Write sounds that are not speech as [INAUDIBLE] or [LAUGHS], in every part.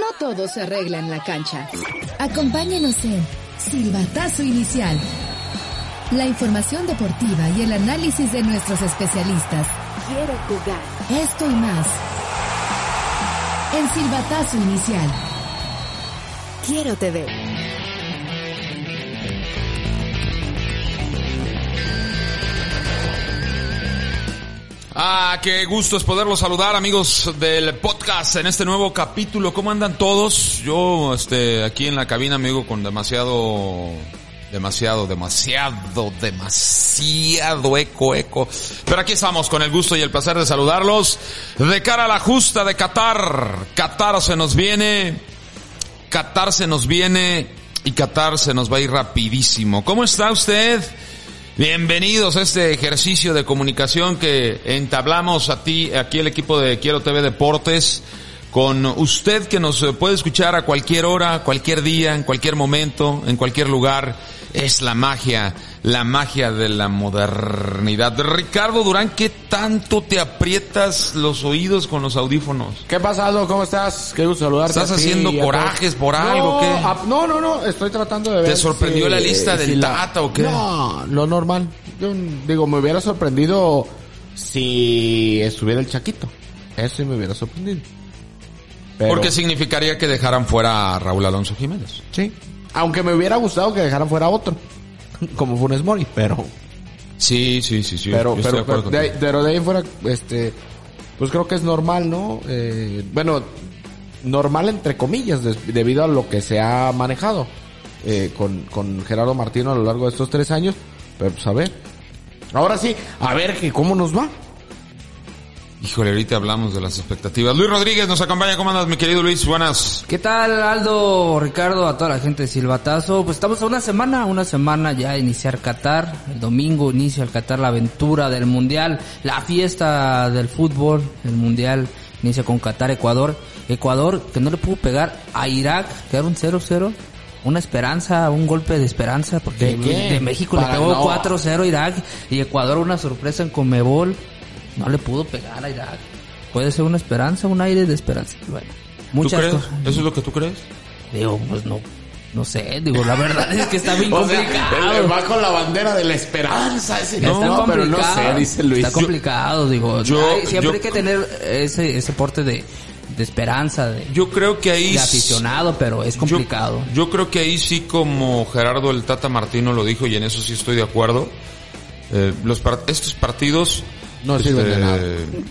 No todo se arregla en la cancha. Acompáñenos en Silbatazo Inicial. La información deportiva y el análisis de nuestros especialistas. Quiero jugar. Esto y más. En Silbatazo Inicial. Quiero TV. Ah, qué gusto es poderlos saludar, amigos del podcast en este nuevo capítulo. ¿Cómo andan todos? Yo, este, aquí en la cabina, amigo, con demasiado, demasiado, demasiado, demasiado eco, eco. Pero aquí estamos con el gusto y el placer de saludarlos. De cara a la justa de Qatar. Qatar se nos viene. Qatar se nos viene. Y Qatar se nos va a ir rapidísimo. ¿Cómo está usted? Bienvenidos a este ejercicio de comunicación que entablamos a ti, aquí el equipo de Quiero TV Deportes, con usted que nos puede escuchar a cualquier hora, cualquier día, en cualquier momento, en cualquier lugar. Es la magia, la magia de la modernidad. Ricardo Durán, ¿qué tanto te aprietas los oídos con los audífonos? ¿Qué pasa, Aldo? ¿Cómo estás? Qué gusto saludarte. ¿Estás haciendo corajes por algo? No, ¿qué? a- no, no, no, estoy tratando de ver. ¿Te sorprendió si- la lista del si la- Tata o qué? No, lo normal. Yo digo, me hubiera sorprendido si estuviera el Chaquito. Eso sí me hubiera sorprendido. Pero- Porque significaría que dejaran fuera a Raúl Alonso Jiménez. Sí. Aunque me hubiera gustado que dejaran fuera otro. [LAUGHS] Como Funes Mori, pero... Sí, sí, sí, sí. pero, pero, pero, de, ahí- pero de ahí fuera, este... Pues creo que es normal, ¿no? Eh, bueno, normal entre comillas, debido a lo que se ha manejado eh, con, con Gerardo Martino a lo largo de estos tres años. Pero pues a ver. Ahora sí, a ver que cómo nos va. Híjole, ahorita hablamos de las expectativas. Luis Rodríguez nos acompaña. ¿Cómo andas, mi querido Luis? Buenas. ¿Qué tal, Aldo, Ricardo, a toda la gente de Silbatazo? Pues estamos a una semana, una semana ya a iniciar Qatar. El domingo inicia el Qatar la aventura del Mundial, la fiesta del fútbol, el Mundial inicia con Qatar, Ecuador. Ecuador que no le pudo pegar a Irak, quedaron 0-0. Una esperanza, un golpe de esperanza, porque ¿De de México le Para pegó no- 4-0 a Irak y Ecuador una sorpresa en Comebol. No le pudo pegar a Irak. Puede ser una esperanza, un aire de esperanza. Bueno, ¿Tú muchas crees? cosas. ¿Eso es lo que tú crees? Digo, pues no, no sé, digo, la verdad es que está bien [LAUGHS] O sea, complicado. él va con la bandera de la esperanza. Ese está no, pero no complicado. sé, dice Luis. Está complicado, digo. yo- hay- siempre yo- hay que tener ese, ese porte de, de esperanza, de, Yo creo que ahí... de aficionado, pero es complicado. Yo, yo creo que ahí sí, como Gerardo el Tata Martino lo dijo, y en eso sí estoy de acuerdo, eh, los estos partidos... No sirven de nada.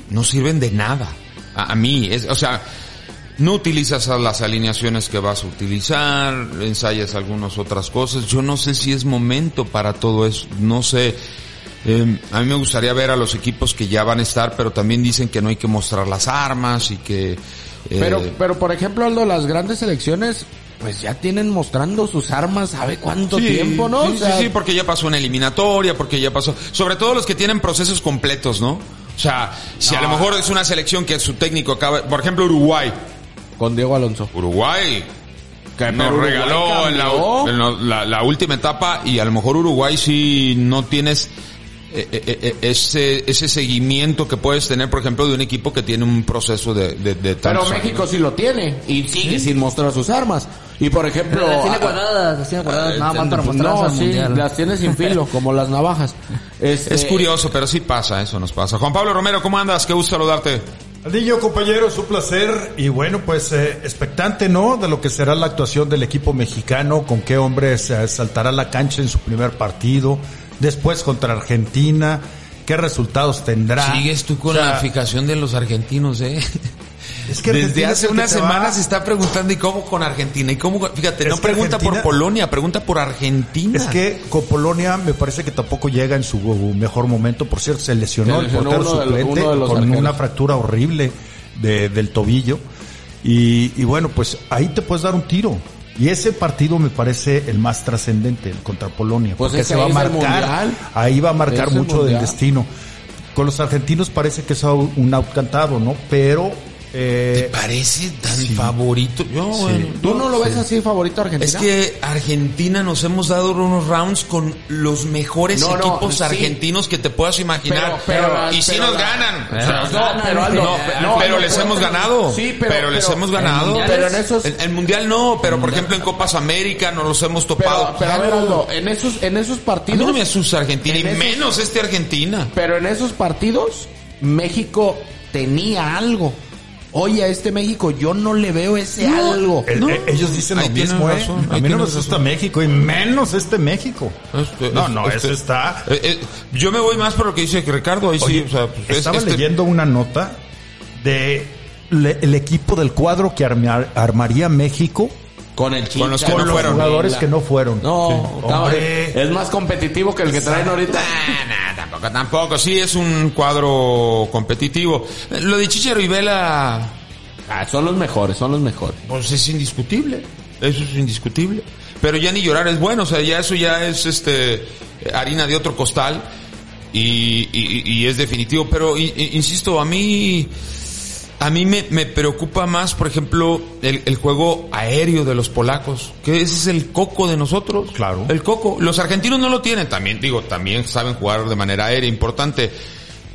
No sirven de nada. A, a mí, es, o sea... No utilizas a las alineaciones que vas a utilizar, ensayas algunas otras cosas. Yo no sé si es momento para todo eso. No sé. Eh, a mí me gustaría ver a los equipos que ya van a estar, pero también dicen que no hay que mostrar las armas y que... eh, Pero, pero por ejemplo, Aldo, las grandes selecciones, pues ya tienen mostrando sus armas, ¿sabe cuánto Sí, tiempo, no? Sí, O sea, sí, sí, porque ya pasó una eliminatoria, porque ya pasó. Sobre todo los que tienen procesos completos, ¿no? O sea, si a lo mejor es una selección que su técnico acaba, por ejemplo Uruguay, Con Diego Alonso. Uruguay Que nos Uruguay regaló en la, cambió. en lo- la- la última etapa y a lo mejor Uruguay si no tienes eh, eh, eh, ese ese seguimiento que puedes tener, por ejemplo, de un equipo que tiene un proceso de de, de Pero México sí lo tiene y sigue sin mostrar sus armas. Y por ejemplo... Pero las tiene guardadas, las tiene guardadas nada más para no, mostrarse al sí, mundial. las tiene sin filo, [LAUGHS] como las navajas. Este, Es curioso, pero sí pasa, eso nos pasa. Juan Pablo Romero, ¿cómo andas? Qué gusto saludarte. Aldillo, compañeros, un placer y bueno, pues eh, expectante, ¿no? De lo que será la actuación del equipo mexicano, con qué hombres eh, saltará la cancha en su primer partido, después contra Argentina, qué resultados tendrá. Sigues tú con O sea, la fijación de los argentinos, ¿eh? [LAUGHS] Es que Desde hace el que una se va. semana se está preguntando y cómo con Argentina y cómo, fíjate, Es no pregunta por Polonia, pregunta por Argentina. Es que con Polonia me parece que tampoco llega en su mejor momento. Por cierto, se lesionó Se el portero suplente con arqueros. una fractura horrible de- del tobillo. Y, y bueno, pues ahí te puedes dar un tiro. Y ese partido me parece el más trascendente, el contra Polonia. Pues porque se va a marcar, ahí va a marcar mucho del destino. Con los argentinos parece que es un out cantado, ¿no? Pero Eh, ¿Te parece tan favorito? Yo, bueno, ¿Tú no lo ves así favorito a Argentina? Es que Argentina nos hemos dado unos rounds con los mejores No, no, equipos sí. argentinos que te puedas imaginar. Pero- pero- y sí pero nos la- ganan. pero- No, no, no, no, les hemos ganado. Sí, pero- les hemos ganado. Pero en esos... El, el mundial no, pero por ejemplo en Copas América nos los hemos topado. pero a ver, Aldo, en esos, en esos A mí partidos... no me asusta Argentina, y esos- menos este Argentina. Pero en esos partidos, México tenía algo. Oye, a este México yo no le veo ese algo. el- No. eh, ellos dicen Ahí lo mismo, ¿eh? razón, A mí no me asusta. México y menos este México. Este- No, no, este- eso está... Eh, eh, yo me voy más por lo que dice Ricardo. Ahí Oye, sí, o sea, pues, es- estaba este- leyendo una nota de le- el equipo del cuadro que armar- armaría México Con el Con los que con no los fueron. jugadores que no fueron. No, Sí. está- Hombre. es más competitivo que el que traen ahorita. [LAUGHS] Nah, nah, tampoco, tampoco. Sí, es un cuadro competitivo. Lo de Chicharo y Vela, Ah, son los mejores, son los mejores. pues es indiscutible. Eso es indiscutible. Pero ya ni llorar es bueno. O sea, ya eso ya es este harina de otro costal. Y, y- y es definitivo. Pero i- i- insisto, a mí, a mí me, me preocupa más, por ejemplo, el, el juego aéreo de los polacos. Que ese es el coco de nosotros. Claro. El coco. Los argentinos no lo tienen. También, digo, también saben jugar de manera aérea, importante.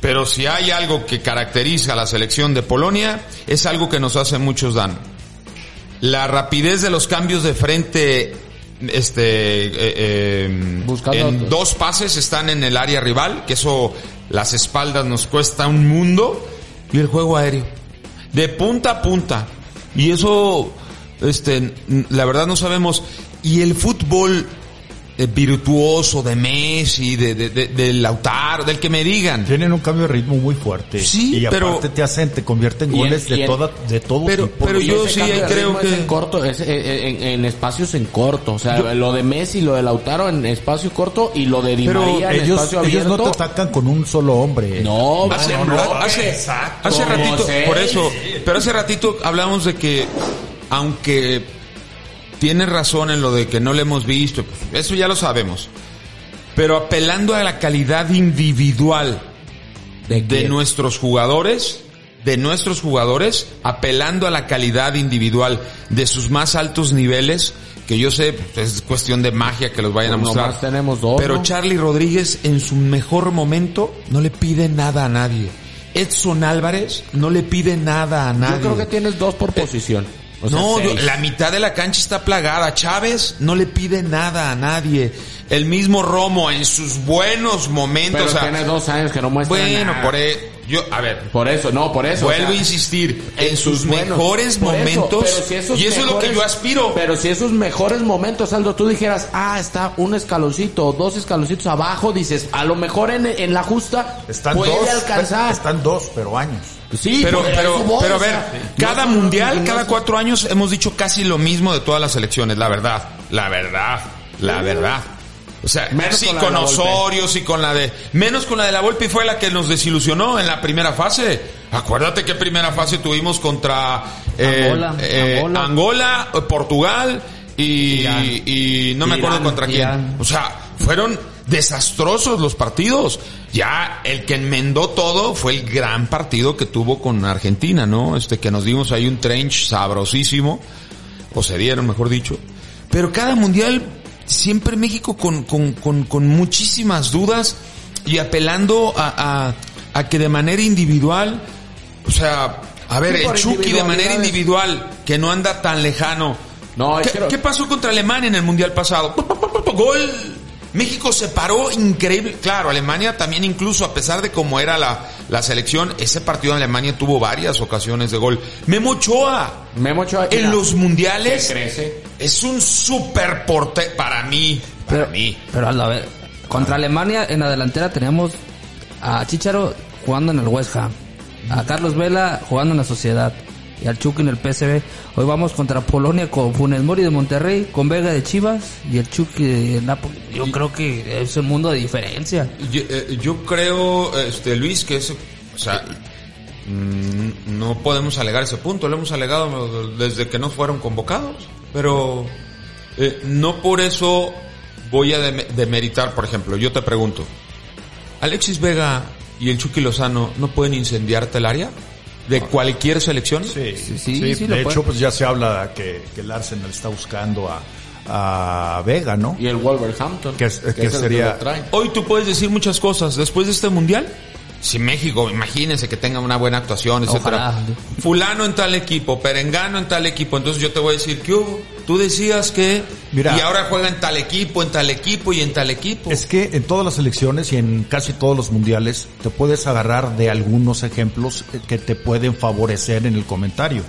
Pero si hay algo que caracteriza a la selección de Polonia, es algo que nos hace muchos daño. La rapidez de los cambios de frente, este, eh, eh, Buscando en otros. dos pases están en el área rival, que eso las espaldas nos cuesta un mundo, y el juego aéreo, de punta a punta. Y eso, este, la verdad no sabemos. Y el fútbol virtuoso de Messi, de, de, de, de Lautaro, del que me digan. Tienen un cambio de ritmo muy fuerte. Sí, y pero- aparte te hacen, te convierten en- goles de en- toda, de todo Pero- tipo. pero yo sí creo que- en corto, es, eh, en, en espacios en corto. O sea, lo de Messi, lo de Lautaro en espacio corto y lo de Di Pero María en ellos, espacio ellos no abierto. te atacan con un solo hombre. No, Hace, no, no, hace, exacto. hace ratito, por eso, pero hace ratito hablamos de que, aunque tiene razón en lo de que no le hemos visto, pues, eso ya lo sabemos, pero apelando a la calidad individual ¿De nuestros jugadores, de nuestros jugadores, apelando a la calidad individual de sus más altos niveles, que yo sé, pues, es cuestión de magia que los vayan a Pues mostrar. nomás tenemos dos, Pero ¿no? Charlie Rodríguez en su mejor momento no le pide nada a nadie. Edson Álvarez no le pide nada a nadie. Yo creo que tienes dos por posición. O sea, no, seis. la mitad de la cancha está plagada. Chávez no le pide nada a nadie. El mismo Romo en sus buenos momentos. Pero o sea, tiene dos años que no muestra bueno, nada. por e- yo, a ver, Por eso, no, por eso. vuelvo o sea, a insistir, en sus buenos- mejores eso, momentos, pero si esos y eso es lo que yo aspiro. Pero si esos mejores momentos, Aldo, tú dijeras, ah, está un escaloncito o dos escaloncitos abajo, dices, a lo mejor en, en la justa Están puede dos, alcanzar. están dos, pero años. Sí, pero, a pero, eso voy, pero a o ver, sea, cada no mundial, no cada cuatro años hemos dicho casi lo mismo de todas las selecciones, la verdad, la verdad, la verdad. O sea, Menos sí con. Osorio, sí con la de... Menos con la de la Volpe y fue la que nos desilusionó en la primera fase. Acuérdate que primera fase tuvimos contra eh, Angola, eh, Angola. Angola, Portugal y, Irán. y no me acuerdo Irán, contra quién. Irán. O sea, fueron desastrosos los partidos. Ya el que enmendó todo fue el gran partido que tuvo con Argentina, ¿no? Este que nos dimos ahí un trench sabrosísimo, o se dieron, mejor dicho. Pero cada mundial, siempre México con, con, con, con muchísimas dudas y apelando a, a, a que de manera individual, o sea, a ver, el Chucky de manera individual, que no anda tan lejano. No, es ¿Qué, que- qué pasó contra Alemania en el mundial pasado? Gol. México se paró increíble. Claro, Alemania también incluso a pesar de cómo era la, la selección, ese partido en Alemania tuvo varias ocasiones de gol. Memo Ochoa Memo Ochoa, en mira, los mundiales crece. es un super porte para mí, para Pero, mí. pero a ver, contra Alemania en la delantera teníamos a Chicharo jugando en el West Ham, a Carlos Vela jugando en la Sociedad y al Chucky en el PSV. Hoy vamos contra Polonia con Funes Mori de Monterrey, con Vega de Chivas y el Chucky de Napoli. Yo creo que es un mundo de diferencia. Yo, eh, creo, este, Luis, que eso, o sea, mm, no podemos alegar ese punto, lo hemos alegado desde que no fueron convocados, pero eh, no por eso voy a dem- demeritar, por ejemplo, yo te pregunto, ¿Alexis Vega y el Chucky Lozano no pueden incendiarte el área? De cualquier selección. Sí, Sí, sí, sí, sí, de hecho, pues ya se habla que, que el Arsenal está buscando a, a Vega, ¿no? Y el Wolverhampton. Que que es el sería- lo trae. Hoy tú puedes decir muchas cosas. Después de este mundial, si México, imagínense que tenga una buena actuación, etcétera. Fulano en tal equipo, Perengano en tal equipo. Entonces yo te voy a decir, ¿qué hubo? Tú decías que... Mira. y ahora juega en tal equipo, en tal equipo y en tal equipo. Es que en todas las elecciones y en casi todos los mundiales te puedes agarrar de algunos ejemplos que te pueden favorecer en el comentario.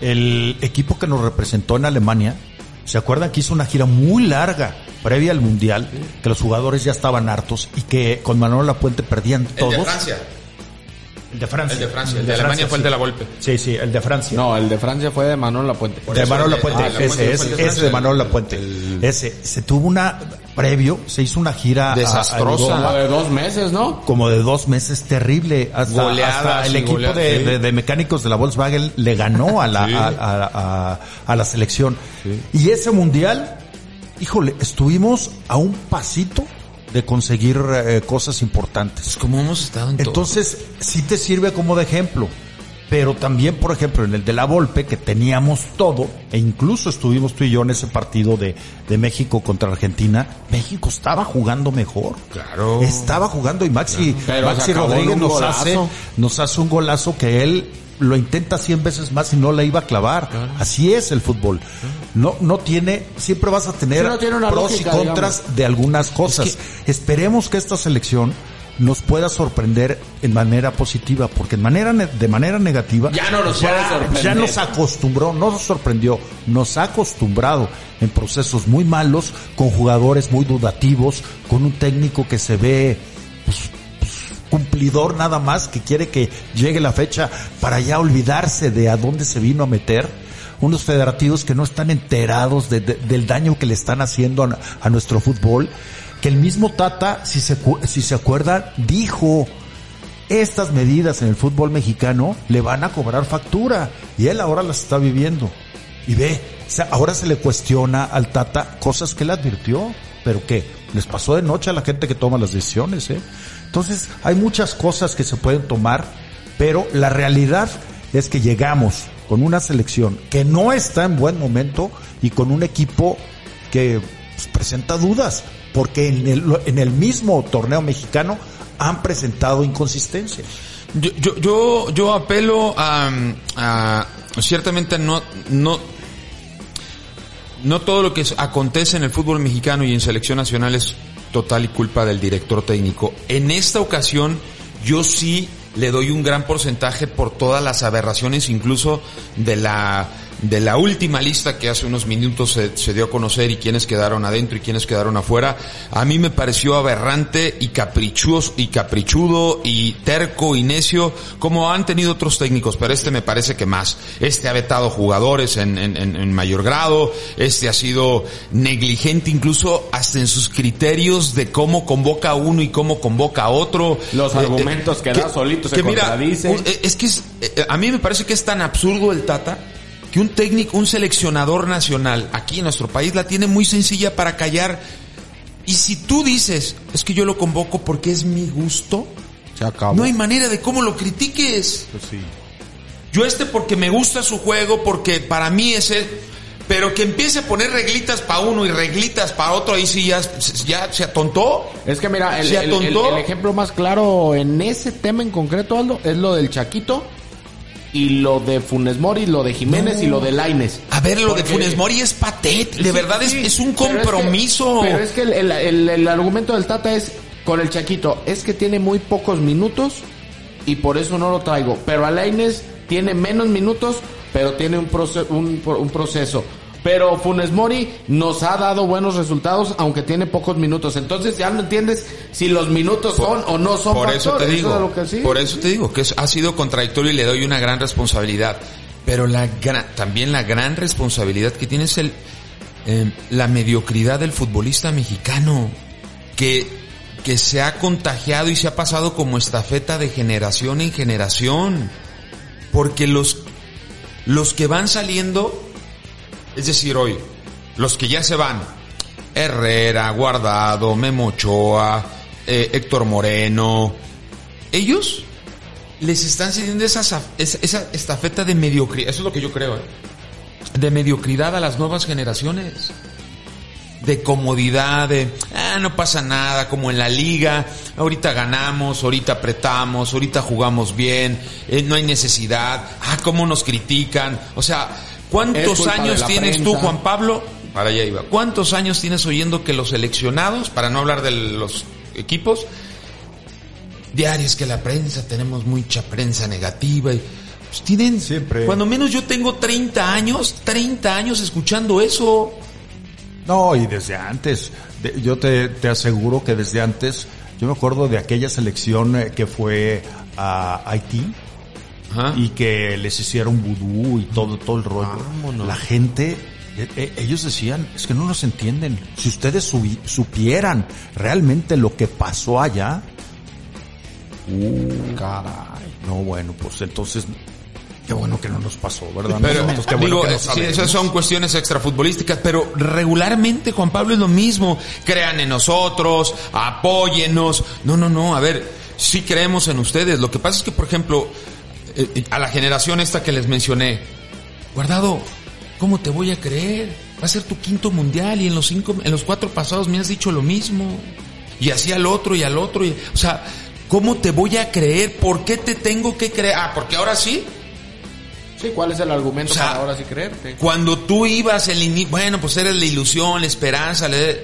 El equipo que nos representó en Alemania, ¿se acuerdan que hizo una gira muy larga previa al mundial? Que los jugadores ya estaban hartos y que con Manuel Lapuente perdían el todos. de Francia. El de Francia. El de Francia. El de Alemania fue el sí. de la Volpe. Sí, sí, el de Francia. No, el de Francia fue de Manuel Lapuente. de Manuel el Lapuente, ah, ese, el ese, de ese de Manuel el- Lapuente. el- Ese, se tuvo una, previo, se hizo una gira a- a Desastrosa. Europa. Como de dos meses, ¿no? como de dos meses terrible. Hasta, Goleadas hasta el equipo goleadas, de, sí. de- de mecánicos de la Volkswagen le ganó a la, Sí. a, a- a- a la selección. Y ese mundial, híjole, estuvimos a un pasito de conseguir eh, cosas importantes. Pues como hemos estado en todo. Entonces, sí te sirve como de ejemplo. Pero también, por ejemplo, en el de la Volpe, que teníamos todo, e incluso estuvimos tú y yo en ese partido de, de México contra Argentina, México estaba jugando mejor. Claro. Estaba jugando y Maxi, Maxi Rodríguez nos golazo. hace, nos hace un golazo que él lo intenta 100 veces más y no le iba a clavar. Así es el fútbol. No, no tiene, siempre vas a tener Sí, no tiene una pros lógica, y contras de algunas cosas. Esperemos que esta selección nos pueda sorprender en manera positiva, porque en manera ne- de manera negativa Ya no nos sorprender. ya nos acostumbró, no nos sorprendió, nos ha acostumbrado en procesos muy malos, con jugadores muy dudativos, con un técnico que se ve pues, pues, cumplidor nada más, que quiere que llegue la fecha para ya olvidarse de a dónde se vino a meter. Unos federativos que no están enterados de- de- del daño que le están haciendo a, a nuestro fútbol. Que el mismo Tata, si se, si se acuerdan, dijo, estas medidas en el fútbol mexicano le van a cobrar factura y él ahora las está viviendo. Y ve, ahora se le cuestiona al Tata cosas que él advirtió, pero que les pasó de noche a la gente que toma las decisiones, ¿eh? Entonces, hay muchas cosas que se pueden tomar, pero la realidad es que llegamos con una selección que no está en buen momento y con un equipo que presenta dudas, porque en el, en el mismo torneo mexicano han presentado inconsistencias. Yo, yo, yo, yo apelo a, a- ciertamente no, no, no todo lo que acontece en el fútbol mexicano y en selección nacional es total y culpa del director técnico. En esta ocasión, yo sí le doy un gran porcentaje por todas las aberraciones, incluso de la de la última lista que hace unos minutos se, se dio a conocer y quienes quedaron adentro y quienes quedaron afuera, a mí me pareció aberrante y caprichoso y caprichudo y terco y necio como han tenido otros técnicos, pero este me parece que más. Este ha vetado jugadores en, en, en- mayor grado, este ha sido negligente incluso hasta en sus criterios de cómo convoca a uno y cómo convoca a otro. Los Eh, eh, argumentos que da solito se contradice. un- eh, es que es, eh, a mí me parece que es tan absurdo el Tata que un técnico, un seleccionador nacional aquí en nuestro país la tiene muy sencilla para callar. Y si tú dices, es que yo lo convoco porque es mi gusto, Se acabó. no hay manera de cómo lo critiques. Yo este porque me gusta su juego, porque para mí es el... Pero que empiece a poner reglitas para uno y reglitas para otro, ahí sí ya, ya se atontó. Es que mira, el, ¿Se el- el- atontó? el ejemplo más claro en ese tema en concreto, Aldo, es lo del Chaquito y lo de Funes Mori, lo de Jiménez y lo de Laines. A ver, lo de Funes Mori es patético, de Sí, verdad es, sí, es un pero es que- compromiso. Pero es que, el, el- el- el argumento del Tata es con el Chaquito, es que tiene muy pocos minutos y por eso no lo traigo. Pero a Laines tiene menos minutos, pero tiene un, proce- un, un proceso. Pero Funes Mori nos ha dado buenos resultados, aunque tiene pocos minutos. Entonces ya no entiendes si los minutos son o no son por eso te digo, es lo que sí. por eso te digo que ha sido contradictorio y le doy una gran responsabilidad. Pero la gran- también la gran responsabilidad que tiene es el, eh, la mediocridad del futbolista mexicano, que, que se ha contagiado y se ha pasado como estafeta de generación en generación. Porque los, los que van saliendo, es decir, hoy, los que ya se van, Herrera, Guardado, Memo Ochoa, eh, Héctor Moreno, ellos les están cediendo esa, esa, estafeta de mediocridad. Eso es lo que yo creo, ¿eh? De mediocridad a las nuevas generaciones. De comodidad, de, ah, no pasa nada, como en la liga, ahorita ganamos, ahorita apretamos, ahorita jugamos bien, eh, no hay necesidad, ah, cómo nos critican. O sea, ¿cuántos años tienes tú, prensa. Juan Pablo? Para allá iba. ¿Cuántos años tienes oyendo que los seleccionados, para no hablar de los equipos, diarios que la prensa, tenemos mucha prensa negativa y pues tienen Siempre. cuando menos yo tengo 30 años, 30 años escuchando eso. No, y desde antes, de- yo te, te aseguro que desde antes, yo me acuerdo de aquella selección eh, que fue a Haití Ajá. y que les hicieron vudú y todo, todo el rollo. Vámonos. La gente, eh, eh, ellos decían, es que no nos entienden. Si ustedes supieran realmente lo que pasó allá, Caray. no, bueno, pues entonces, qué bueno que no nos pasó, ¿verdad? Pero Nosotros, qué bueno digo, que no eh, sí, esas son cuestiones extrafutbolísticas, pero regularmente Juan Pablo es lo mismo. Crean en nosotros, apóyennos. No, no, no, a ver, sí creemos en ustedes. Lo que pasa es que, por ejemplo, eh, eh, a la generación esta que les mencioné, guardado, ¿cómo te voy a creer? Va a ser tu quinto mundial y en los cinco, en los cuatro pasados me has dicho lo mismo. Y así al otro y al otro. y- o sea, ¿cómo te voy a creer? ¿Por qué te tengo que creer? Ah, porque ahora sí. Sí, ¿cuál es el argumento O sea, para ahora sí creerte? Cuando tú ibas el ini- bueno, pues eres la ilusión, la esperanza, la-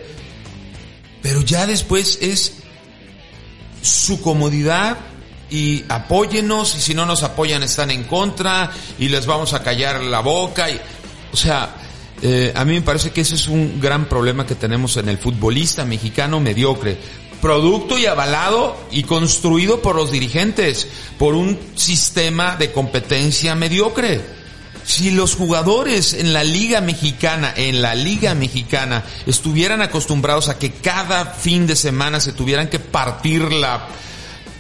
pero ya después es su comodidad y apóyenos y si no nos apoyan están en contra y les vamos a callar la boca y, o sea, eh, a mí me parece que ese es un gran problema que tenemos en el futbolista mexicano mediocre. Producto y avalado y construido por los dirigentes, por un sistema de competencia mediocre. Si los jugadores en la liga mexicana, en la liga mexicana, estuvieran acostumbrados a que cada fin de semana se tuvieran que partir la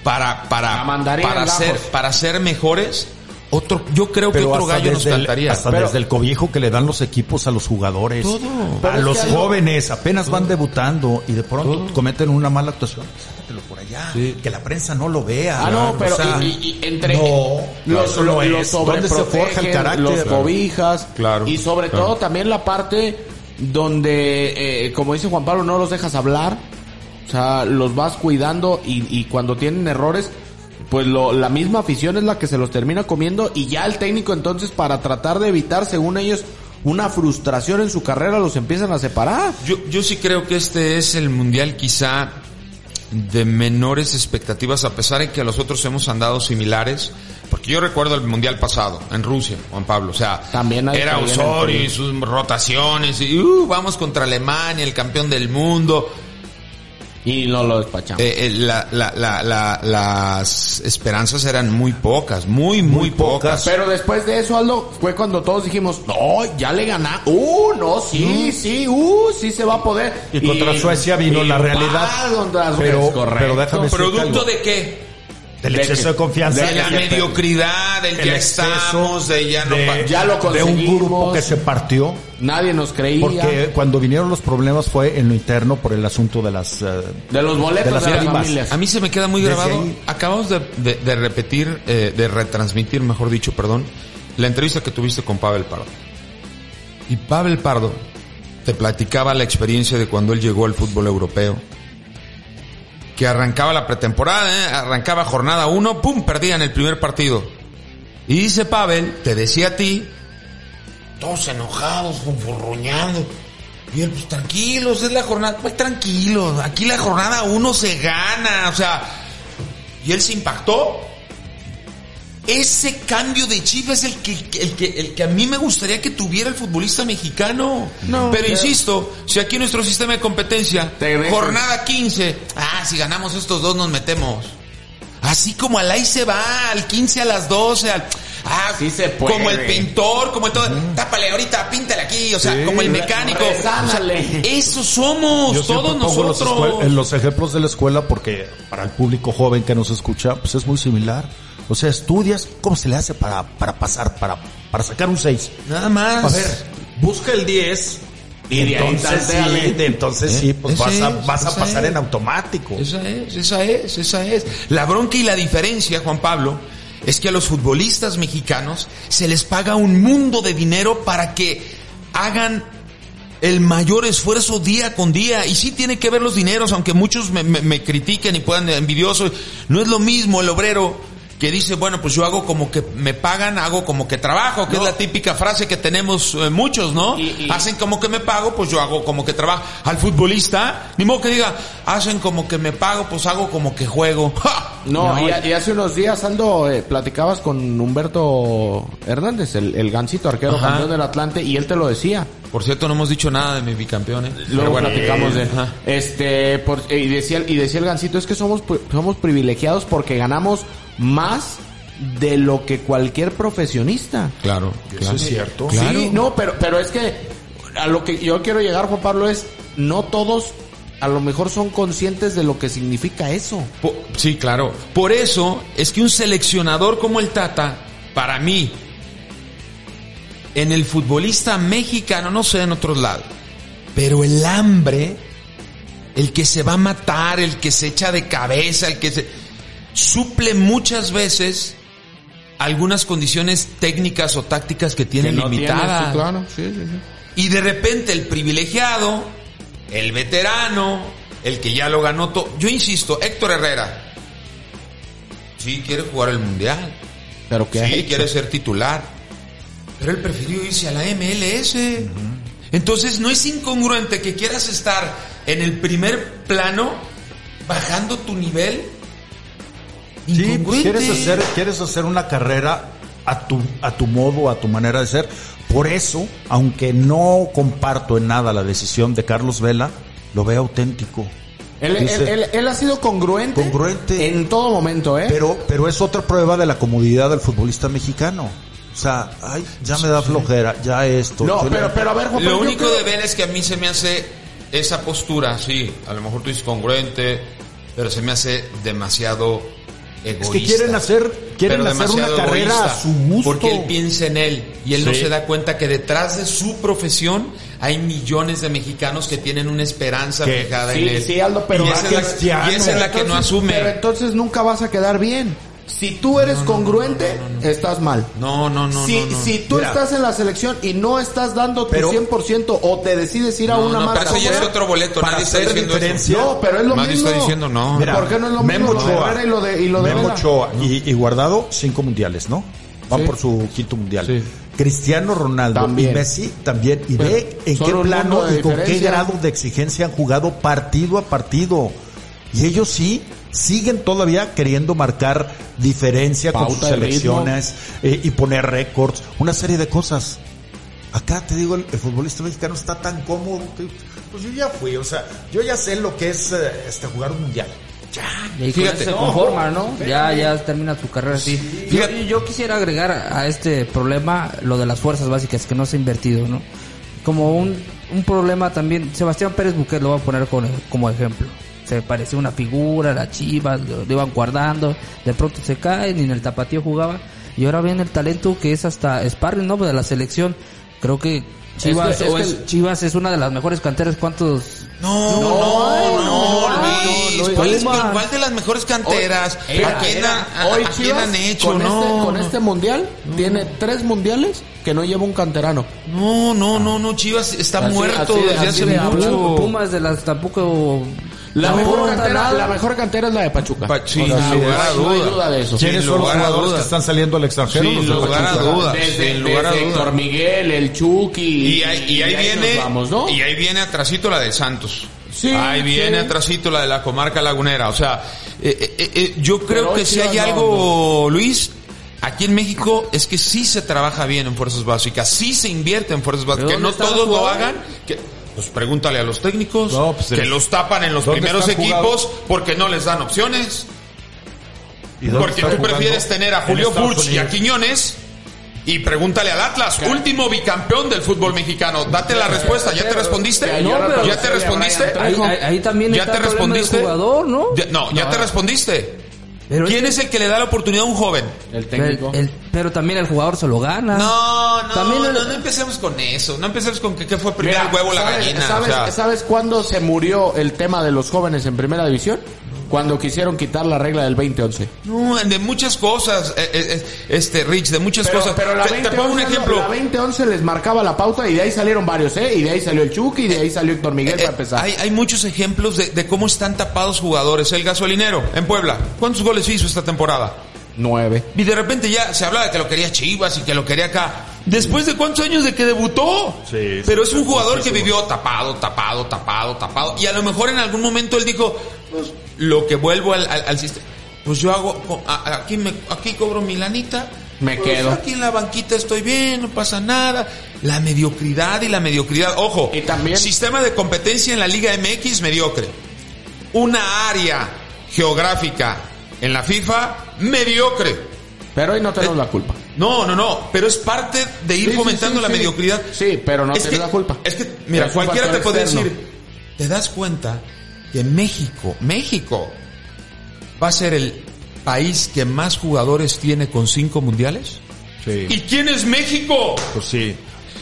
para para para ser para ser mejores, otro yo creo que otro gallo nos el- cantaría. hasta Pero- desde el cobijo que le dan los equipos a los jugadores. Todo. A los jóvenes apenas van debutando y de pronto cometen una mala actuación. Sácatelo por allá. Que la prensa no lo vea. Ah, no, O pero sea, y, y- y entre no, los, no los. ¿Dónde se forja el carácter? los Claro. cobijas, Claro, y sobre claro. todo también la parte donde, eh, como dice Juan Pablo, no los dejas hablar, o sea, los vas cuidando y, y cuando tienen errores, pues lo, la misma afición es la que se los termina comiendo y ya el técnico entonces para tratar de evitar, según ellos, una frustración en su carrera, los empiezan a separar. Yo, yo sí creo que este es el mundial quizá de menores expectativas, a pesar de que los otros hemos andado similares. Porque yo recuerdo el mundial pasado, en Rusia, Juan Pablo. O sea, También hay era Osorio y sus rotaciones, y uh, vamos contra Alemania, el campeón del mundo. Y no lo despachamos. Eh, eh, la- la- la- la- las esperanzas eran muy pocas, muy, muy, pocas. Pero después de eso, Aldo, fue cuando todos dijimos, no, ya le ganá. Uh, no, sí, sí, uh, sí se va a poder. Y contra Suecia vino la realidad. contra Suecia, Pero- correcto. pero déjame ¿Producto algo. de qué? Del de exceso que- de confianza. De la que- mediocridad, del el ya estamos, de ya no de, Ya lo de un grupo que se partió. Nadie nos creía. Porque cuando vinieron los problemas fue en lo interno por el asunto de las... eh, de los boletos de de, las familias. A mí se me queda muy grabado. ahí- Acabamos de, de- de repetir, eh, de retransmitir, mejor dicho, perdón, la entrevista que tuviste con Pavel Pardo. Y Pavel Pardo te platicaba la experiencia de cuando él llegó al fútbol europeo. Que arrancaba la pretemporada, ¿eh? arrancaba jornada uno, ¡pum! Perdían el primer partido. Y dice Pavel, te decía a ti, todos enojados, furruñando. Y él, pues tranquilos, es la jornada, pues tranquilos, aquí la jornada uno se gana, o sea, y él se impactó. Ese cambio de chip es el que, el que, el que a mí me gustaría que tuviera el futbolista mexicano. No, Pero pero- insisto, si aquí nuestro sistema de competencia, jornada 15, ah, si ganamos estos dos nos metemos. Así como al ahí se va, al 15 a las 12, al, ah, Sí se puede. como el pintor, como el todo, tápale ahorita, píntale aquí, o sea, Sí. como el mecánico. O sea, eso somos, Yo todos pongo los, nosotros. escue- en los ejemplos de la escuela porque para el público joven que nos escucha, pues es muy similar. O sea, estudias cómo se le hace para, para pasar, para, para sacar un 6. Nada más. A ver, busca el 10 y, Y de ahí entonces sí, entonces ¿Eh? sí, pues Esa vas a, vas a pasar es. en automático. Esa es, esa es, esa es. La bronca y la diferencia, Juan Pablo, es que a los futbolistas mexicanos se les paga un mundo de dinero para que hagan el mayor esfuerzo día con día. Y sí tiene que ver los dineros, aunque muchos me, me- me critiquen y puedan envidiosos. No es lo mismo el obrero que dice, bueno, pues yo hago como que me pagan, hago como que trabajo, que es la típica frase que tenemos eh, muchos, ¿no? Y- y- Hacen como que me pago, pues yo hago como que trabajo. Al futbolista, ni modo que diga, hacen como que me pago, pues hago como que juego. [LAUGHS] ¡Ja! No, y, y hace unos días, Aldo, eh, platicabas con Humberto Hernández, el, el gancito arquero Ajá. campeón del Atlante, y él te lo decía. Por cierto, no hemos dicho nada de mi bicampeón, ¿eh? Pero Luego bueno. platicamos de Ajá. este por- y decía y decía el gancito es que somos somos privilegiados porque ganamos más de lo que cualquier profesionista. Claro, claro. es cierto. Sí, no, pero pero es que a lo que yo quiero llegar Juan Pablo es no todos a lo mejor son conscientes de lo que significa eso. Sí, claro. Por eso es que un seleccionador como el Tata, para mí, en el futbolista mexicano, no sé en otros lados, pero el hambre, el que se va a matar, el que se echa de cabeza, el que se suple muchas veces algunas condiciones técnicas o tácticas que tienen Que no tiene, limitadas. sí, claro, sí, sí, sí. Y de repente el privilegiado, el veterano, el que ya lo ganó todo. Yo insisto, Héctor Herrera, sí quiere jugar el mundial, Pero que sí quiere ser titular, pero él prefirió irse a la MLS. Entonces no es incongruente que quieras estar en el primer plano bajando tu nivel. Sí, pues, quieres hacer, quieres hacer una carrera a tu, a tu modo, a tu manera de ser. Por eso, aunque no comparto en nada la decisión de Carlos Vela, lo veo auténtico. Él, Dice- él- él- él ha sido congruente, Congruente. en todo momento, ¿eh? Pero, pero es otra prueba de la comodidad del futbolista mexicano. O sea, ay, ya me da flojera, ya esto. no, pero, pero a ver, Juan Lo único creo- de ver es que a mí se me hace esa postura, sí, a lo mejor tú dices congruente, pero se me hace demasiado egoísta. Es que quieren hacer, quieren hacer una carrera a su gusto. Porque él piensa en él y él no se da cuenta que detrás de su profesión hay millones de mexicanos que tienen una esperanza Que- fijada Sí, en él. sí, Aldo, pero y esa, es la, cristiano. y esa es la que no asume. Pero entonces nunca vas a quedar bien. Si tú eres congruente, estás mal. No, no, no, si, no, no. si tú Mira. estás en la selección y no estás dando tu Pero- 100% o te decides ir a No, una no, más pero eso ya es otro boleto, para nadie está diciendo diferencia. eso. No, pero es lo Nadie mismo. está diciendo no. Mira, ¿Por qué no es lo Memo mismo lo de Ochoa, y lo de, y lo de Memo Vela? Ochoa y, y Guardado, cinco mundiales, ¿no? Van Sí. por su quinto mundial. Sí. Cristiano Ronaldo También. y Messi también. Y ve en qué plano y con qué grado de exigencia han jugado partido a partido. Y ellos sí siguen todavía queriendo marcar diferencia con sus selecciones eh, y poner récords, una serie de cosas. Acá te digo, el, el futbolista mexicano está tan cómodo que, pues yo ya fui, o sea, yo ya sé lo que es eh, este, jugar un mundial. Y con Fíjate, se conforma, ¿no? Ya, ya termina su carrera así. Yo, Fíjate. yo quisiera agregar a este problema lo de las fuerzas básicas que no se ha invertido, ¿no? Como un, un problema también, Sebastián Pérez Buquet lo voy a poner con- como ejemplo. Se parecía una figura, la chivas, lo, lo iban guardando, de pronto se cae, ni en el tapatío jugaba. Y ahora ven el talento que es hasta sparring, ¿no? De la selección. Creo que Chivas, Es que- es o que es- el- Chivas es una de las mejores canteras. ¿Cuántos No, no, no, no, Luis. no, ¿Cuál, es- Pumas. cuál de las mejores canteras? Hoy- ¿A quién, era- han- a- hoy a quién Chivas, han hecho? Con, no, este, con no. este mundial, tiene tres mundiales que no lleva un canterano. No, no, no, no, Chivas está Así- muerto así de- desde así hace de mucho. Pumas de las tampoco La, no mejor cantera, la mejor cantera es la de Pachuca. Pa- sí, O sea, sin no lugar a hay- no hay duda. duda de eso. ¿Quiénes son los lugar a jugadores dudas. que están saliendo al extranjero? Sin lugar a dudas. Desde, sin lugar a desde dudas. Héctor Miguel, el Chucky. Y ahí, y ahí nos viene, vamos, ¿no? y ahí viene atrasito la de Santos. Sí, ahí viene sí. atrasito la de la comarca lagunera. O sea, eh, eh, eh, yo creo Pero que si hay no, algo, Luis, aquí en México es que sí se trabaja bien en fuerzas básicas, sí se invierte en fuerzas básicas, que ¿Pero no todos lo hagan. Que, pues pregúntale a los técnicos No, pues, que el- los tapan en los ¿dónde primeros equipos porque no les dan opciones. ¿Y Porque tú jugando? prefieres tener a Julio Furch y a. Quiñones y pregúntale al Atlas, último bicampeón del fútbol mexicano. Date la respuesta, ¿ya te respondiste? No, pero- ¿Ya te respondiste? Ahí, ahí- ahí también ¿Ya está te respondiste? jugador, ¿no? Ya- no, ya te respondiste. Pero ¿Quién este- es el que le da la oportunidad a un joven? El técnico. el- pero también el jugador se lo gana. No, no, También el- no, no empecemos con eso. No empecemos con que, que fue primero Mira, el huevo o la ¿sabes- gallina. ¿sabes, o sea, ¿Sabes cuándo se murió el tema de los jóvenes en primera división? Cuando quisieron quitar la regla del 2011. No, de muchas cosas, eh, eh, eh, este Rich, de muchas Pero, cosas. pero la, te, te 2011, pongo un ejemplo. la 2011 les marcaba la pauta y de ahí salieron varios, ¿eh? Y de ahí salió el Chucky y de ahí salió Héctor Miguel Eh, para empezar. hay, hay muchos ejemplos de, de cómo están tapados jugadores. El gasolinero en Puebla. ¿Cuántos goles hizo esta temporada? Nueve. Y de repente ya se habla de que lo quería Chivas y que lo quería acá. ¿Después de cuántos años de que debutó? Sí, Pero es un jugador que vivió tapado, tapado, tapado, tapado. Y a lo mejor en algún momento él dijo, pues, lo que vuelvo al, al- al sistema. Pues yo hago, aquí me, aquí cobro mi lanita. Me Pues quedo. Aquí en la banquita estoy bien, no pasa nada. La mediocridad y la mediocridad. Ojo. Y también- Sistema de competencia en la Liga MX mediocre. Una área geográfica en la FIFA mediocre. Pero hoy no tenemos la culpa. No, no, no, pero es parte de ir Sí, fomentando sí, la mediocridad. Sí, pero no es que, la culpa. Es que, mira, cualquiera te puede externo. decir, ¿te das cuenta que México, México, va a ser el país que más jugadores tiene con cinco mundiales? Sí. ¿Y quién es México? Pues sí.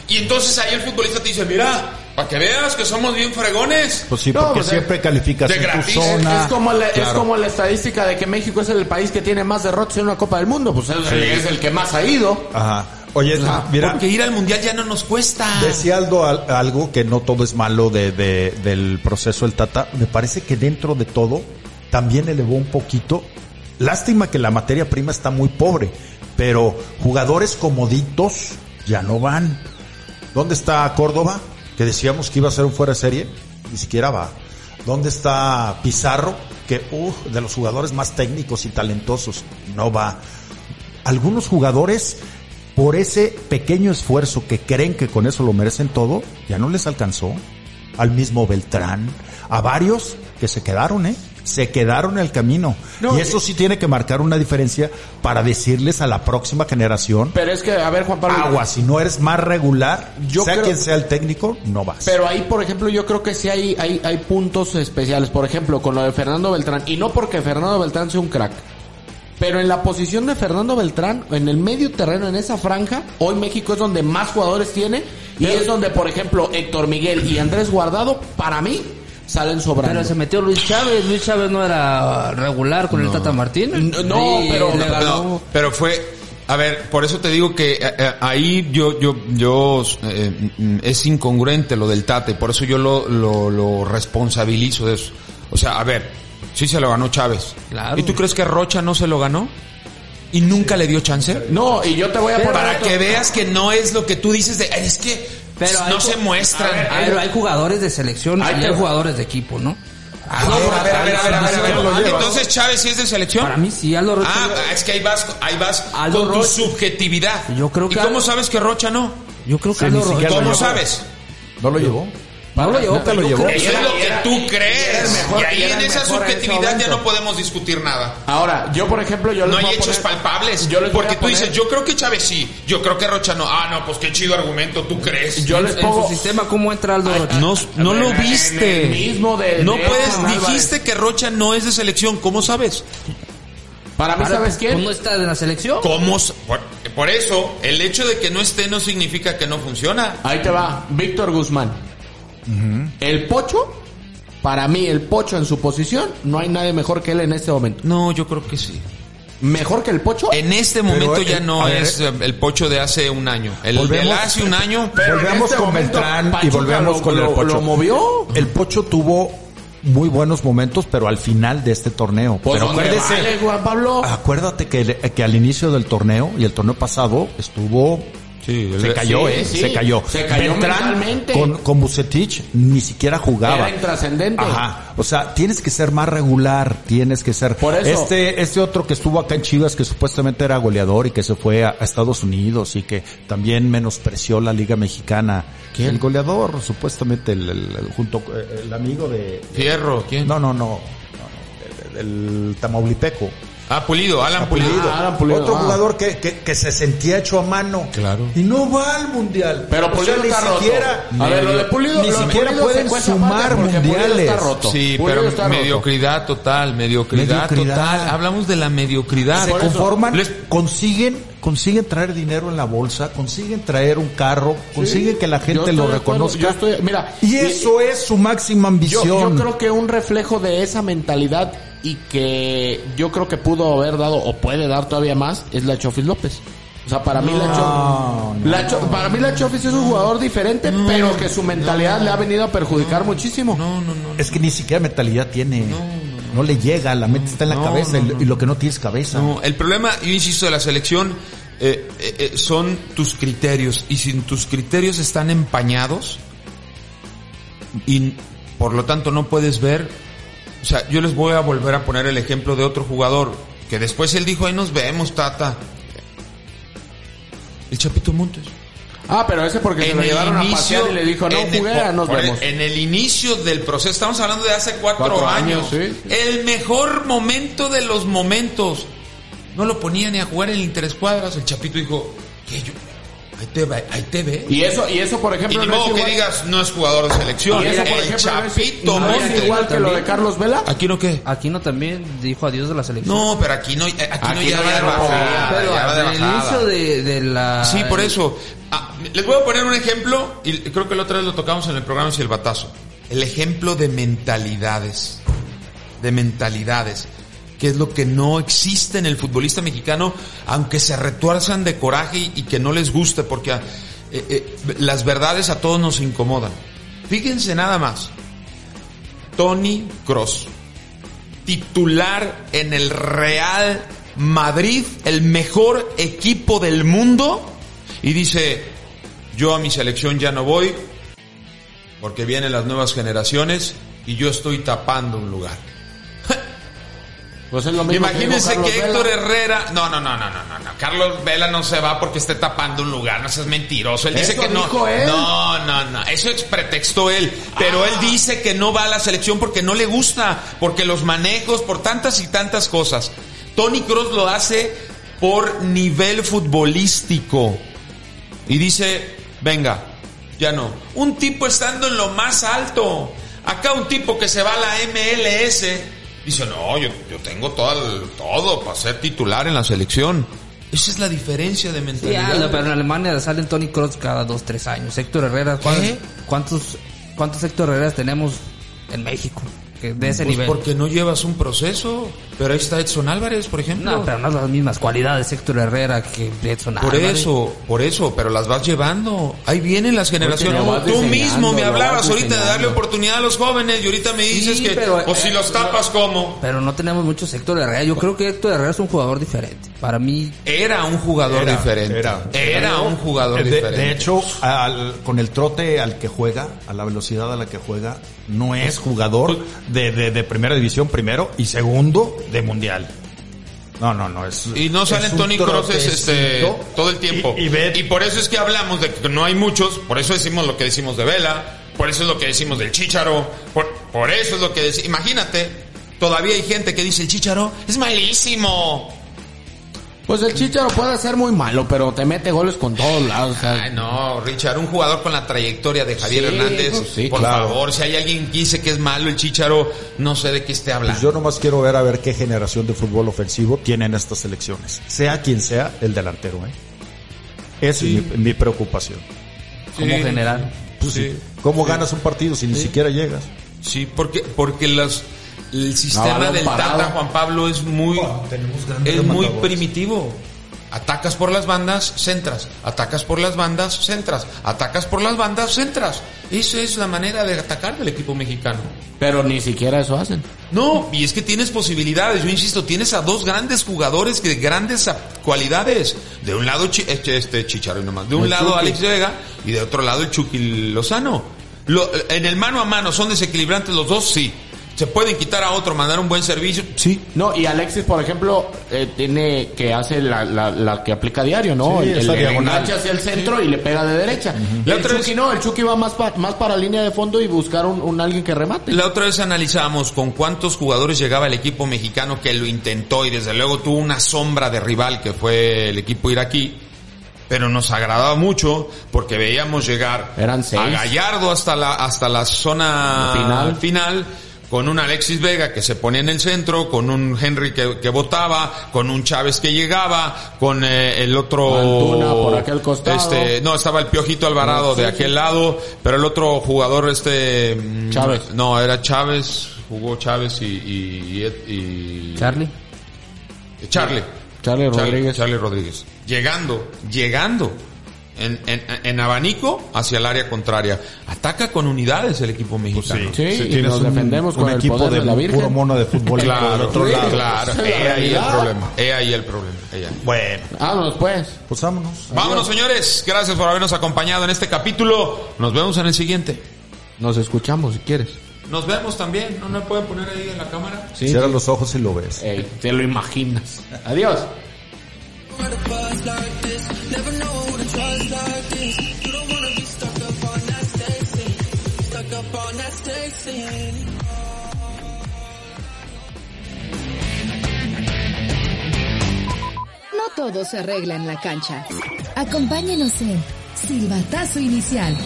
Y entonces ahí el futbolista te dice, mira, para que veas que somos bien fregones. Pues sí, No, porque pues, siempre calificas de en tu gratis. zona. Es como, la, es como la estadística de que México es el país que tiene más derrotas en una Copa del Mundo. Pues es, es el que más ha ido. Ajá. Oye, mira, Porque ir al mundial ya no nos cuesta. Decía Aldo al- algo que no todo es malo de, de- del proceso del Tata. Me parece que dentro de todo también elevó un poquito. Lástima que la materia prima está muy pobre, pero jugadores comoditos ya no van. ¿Dónde está Córdoba? Que decíamos que iba a ser un fuera de serie, ni siquiera va. ¿Dónde está Pizarro? Que, uff, de los jugadores más técnicos y talentosos, no va algunos jugadores por ese pequeño esfuerzo que creen que con eso lo merecen todo, ya no les alcanzó. Al mismo Beltrán, a varios que se quedaron, ¿eh? Se quedaron en el camino. No, y eso sí tiene que marcar una diferencia para decirles a la próxima generación, Pero es que, a ver, Juan Pablo. agua, si no eres más regular, Yo sea creo- quien sea el técnico, no vas. Pero ahí, por ejemplo, yo creo que sí hay, hay, hay puntos especiales. Por ejemplo, con lo de Fernando Beltrán. Y no porque Fernando Beltrán sea un crack. Pero en la posición de Fernando Beltrán, en el medio terreno, en esa franja, hoy México es donde más jugadores tiene. Y es donde, por ejemplo, Héctor Miguel y Andrés Guardado, para mí, salen sobrando. Pero se metió Luis Chávez. Luis Chávez no era regular con el Tata Martínez. No, no, Sí, pero- pero fue, a ver, por eso te digo que eh, eh, ahí yo, yo, yo, eh, es incongruente lo del Tate, por eso yo lo, lo, lo responsabilizo de eso. O sea, a ver, sí se lo ganó Chávez. Claro. ¿Y tú crees que Rocha no se lo ganó? ¿Y nunca le dio chance? No, y yo te voy a poner Para que veas que no es lo que tú dices de, es que Pero hay no se muestran. a ver, Ah, Pero hay jugadores de selección Ahí y hay jugadores de equipo, ¿no? A ver, a ver, a ver, a ver, a ver, a ver. Sí, lo lleva. Entonces Chávez sí es de selección. Para mí sí, Aldo Rocha. Ah, es que ahí vas, ahí vas Aldo con tu Rocha. subjetividad. Yo creo que ¿Y cómo Aldo- sabes que Rocha no? yo creo que Sí, Aldo Rocha. ¿Cómo sabes? ¿No lo llevó? No lo llevó, ¿Nunca pero lo llevó? Eso es lo que tú crees. mejor- y ahí en esa en subjetividad ya no podemos discutir nada. Ahora, yo por ejemplo, yo No hay hechos poner- palpables. Yo porque tú poner- dices, yo creo que Chávez sí, yo creo que Rocha no. Ah, no, pues qué chido argumento, tú crees. Yo les en pongo su sistema cómo entra Aldo Rocha. No, no lo En viste. mismo de- no de puedes, Álvarez. dijiste que Rocha no es de selección, ¿cómo sabes? Para mí, ¿sabes quién? no está en la selección. ¿Cómo? Por, por eso, el hecho de que no esté no significa que no funciona. Ahí te va, Víctor Guzmán. El Pocho, para mí el Pocho en su posición, no hay nadie mejor que él en este momento. No, yo creo que sí. ¿Mejor que el Pocho? En este momento eh, ya no ver, es eh, el pocho de hace un año. El Volvemos- de hace un año. Pero volvemos este con Beltrán y volvemos lo- con el Pocho. lo movió. El Pocho tuvo muy buenos momentos, pero al final de este torneo. Pues pero ¿dónde acuérdese, vale, Juan Pablo? acuérdate que, que al inicio del torneo y el torneo pasado estuvo Sí, se cayó, sí, eh, sí. se cayó. Se cayó Beltrán con, con Bucetich ni siquiera jugaba. Era intrascendente. Ajá. O sea, tienes que ser más regular, tienes que ser. Por eso- Este, este otro que estuvo acá en Chivas, que supuestamente era goleador y que se fue a, a Estados Unidos y que también menospreció la Liga Mexicana. El goleador, supuestamente el, el- el- junto eh, el amigo de. Fierro, ¿quién? No, no, no. no, no, el, el Tamaulipeco. Ah, Pulido, Alan Pulido. Ah, Alan Pulido, Otro ah. jugador que, que, que se sentía hecho a mano. Claro. Y no va al mundial. Pero O Pulido sea, ni está roto. siquiera. A ver, lo de Pulido, ni siquiera Pulido pueden sumar mundiales. está roto. Sí, Pulido pero está roto. mediocridad total, mediocridad, Mediocridad. total. Hablamos de la mediocridad. Se Por conforman, les- consiguen, consiguen traer dinero en la bolsa, consiguen traer un carro, consiguen que la Yo gente estoy lo reconozca. yo estoy- mira, y eso es su máxima Yo, ambición. yo creo que un reflejo de esa mentalidad y que yo creo que pudo haber dado o puede dar todavía más es la Chofis López. O sea, para mí la Chofis, la Cho- para mí la Chofis es un jugador diferente, pero que su mentalidad le ha venido a perjudicar muchísimo. No, no, no. Es que ni siquiera mentalidad tiene. No, le llega, la mente está en la No, cabeza no, y, lo que no tiene es cabeza. No, el problema, yo insisto, de la selección eh, eh, eh, son tus criterios. Y si tus criterios están empañados y por lo tanto no puedes ver. O sea, yo les voy a volver a poner el ejemplo de otro jugador que después él dijo, ahí nos vemos, tata. El Chapito Montes. Ah, pero ese porque se lo llevaron a pasear y le dijo, no el- jugué, nos por- vemos. En el inicio del proceso, estamos hablando de hace cuatro, Cuatro años. años, sí. El mejor momento de los momentos. No lo ponía ni a jugar en el interescuadras. El Chapito dijo, ¿qué yo? Ahí te, ve, ahí te ve. Y eso, y eso por Y ejemplo, ni no es modo que igual- digas, no es jugador de selección. y eso, por el ejemplo, no Chapito no es igual que lo de Carlos Vela. ¿Aquí no qué? Aquino también dijo adiós de la selección. No, pero aquí no, aquí, no Aquí ya no va ya de no bajada. podía, pero ya va de al bajada. inicio de, de la... Sí, por eso. Ah, les voy a poner un ejemplo, y creo que la otra vez lo tocamos en el programa Silbatazo. El ejemplo de mentalidades. De mentalidades. Que es lo que no existe en el futbolista mexicano, aunque se retuerzan de coraje y, que no les guste, porque eh, eh, las verdades a todos nos incomodan. Fíjense nada más. Tony Cross, titular en el Real Madrid, el mejor equipo del mundo, y dice, yo a mi selección ya no voy, porque vienen las nuevas generaciones y yo estoy tapando un lugar. Pues es lo mismo Imagínense que Héctor Vela. Herrera, no, no, no, no, no, no, Carlos Vela no se va porque esté tapando un lugar, no seas mentiroso. Él dice que no. él. No, no, no, eso es pretexto él, pero él dice que no va a la selección porque no le gusta, porque los manejos, por tantas y tantas cosas. Tony Cross lo hace por nivel futbolístico. Y dice, venga, ya no. Un tipo estando en lo más alto. Acá un tipo que se va a la MLS. Dice, no, yo, yo tengo todo, el- todo para ser titular en la selección. Esa es la diferencia de mentalidad. anda, pero en Alemania salen Tony Kroos cada dos, tres años. Héctor Herrera, ¿cuál- ¿Qué? ¿cuántos, cuántos Héctor Herreras tenemos en México? Que de ese Pues nivel. porque no llevas un proceso. Pero ahí está Edson Álvarez, por ejemplo. No, pero no las mismas cualidades Héctor Herrera que Edson Por Álvarez. eso, por eso, pero las vas llevando. Ahí vienen las generaciones. Tú mismo me hablabas ahorita de darle oportunidad a los jóvenes y ahorita me dices Sí, que, pero, o si eh, los tapas, ¿cómo? Pero no tenemos muchos Héctor Herrera. Yo creo que Héctor Herrera es un jugador diferente. Para mí, Era un jugador Era, diferente. era. Era un jugador de, diferente. de hecho, al- con el trote al que juega, a la velocidad a la que juega, no es jugador de, de- de primera división primero y segundo de mundial. No, no, no es. y no salen Tony Crosses este, todo el tiempo. Y, y ve- Y por eso es que hablamos de que no hay muchos, por eso decimos lo que decimos de Vela, por eso es lo que decimos del Chícharo, por, por eso es lo que decimos. Imagínate, todavía hay gente que dice el Chícharo es malísimo. Pues el Chicharo puede ser muy malo, pero te mete goles con todos lados. o sea, Ay, no, Richard, un jugador con la trayectoria de Javier Sí, Hernández. pues sí, por claro. favor, si hay alguien que dice que es malo el Chícharo, no sé de qué esté hablando. Pues yo nomás quiero ver a ver qué generación de fútbol ofensivo tienen estas selecciones. Sea quien sea el delantero, ¿eh? Esa es mi, mi preocupación. como general. Pues Sí. sí. ¿Cómo ganas un partido si ni siquiera llegas? Sí, porque, porque las, el sistema del parado. Tata Juan Pablo es muy, es muy primitivo. Atacas por las bandas, centras. Atacas por las bandas, centras. Atacas por las bandas, centras. Esa es la manera de atacar del equipo mexicano. Pero ni siquiera eso hacen. No, y es que tienes posibilidades, yo insisto, tienes a dos grandes jugadores de grandes cualidades. De un lado Chi- este, Chicharo nomás, de un El lado Chucky. Alex Vega y de otro lado el Chucky Lozano. Lo- en el mano a mano son desequilibrantes los dos, sí. Se pueden quitar a otro, mandar un buen servicio, sí. No, y Alexis, por ejemplo, eh, tiene que hace la, la, la que aplica diario, ¿no? Sí, el, el diagonal. enganche hacia el centro y le pega de derecha. La el otra Chucky vez- no, el Chucky va más, pa- más para línea de fondo y buscar un, un alguien que remate. La otra vez analizamos con cuántos jugadores llegaba el equipo mexicano que lo intentó y desde luego tuvo una sombra de rival que fue el equipo iraquí. Pero nos agradaba mucho porque veíamos llegar Eran seis. a Gallardo hasta la, hasta la zona Final. final con un Alexis Vega que se ponía en el centro, con un Henry que, que votaba, con un Chávez que llegaba, con eh, el otro... Antuna por aquel costado. Este, no, estaba el Piojito Alvarado Sí, de sí. aquel lado, pero el otro jugador este... mm, Chávez. No, era Chávez, jugó Chávez y, y, y- y- Charlie. Charlie. Charlie Rodríguez. Charlie Rodríguez. Llegando, llegando en, en, en abanico hacia el área contraria. Ataca con unidades el equipo mexicano. Sí, y tienes nos defendemos con el equipo poder de, de la Virgen. puro mono de fútbol del Claro, otro lado. claro. He ahí el problema. He ahí el problema. Ahí. Bueno, Vámonos pues. pues vámonos. Vámonos, señores. Gracias por habernos acompañado en este capítulo. Nos vemos en el siguiente. Nos escuchamos si quieres. Nos vemos también. ¿No me pueden poner ahí en la cámara? Sí. Cierra los ojos y lo ves. Ey, te lo imaginas. Adiós. No todo se arregla en la cancha. Acompáñenos en Silbatazo Inicial.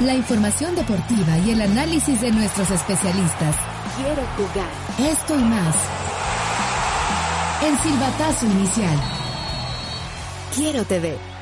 La información deportiva y el análisis de nuestros especialistas. Quiero jugar. Esto y más. En Silbatazo Inicial. Quiero TV.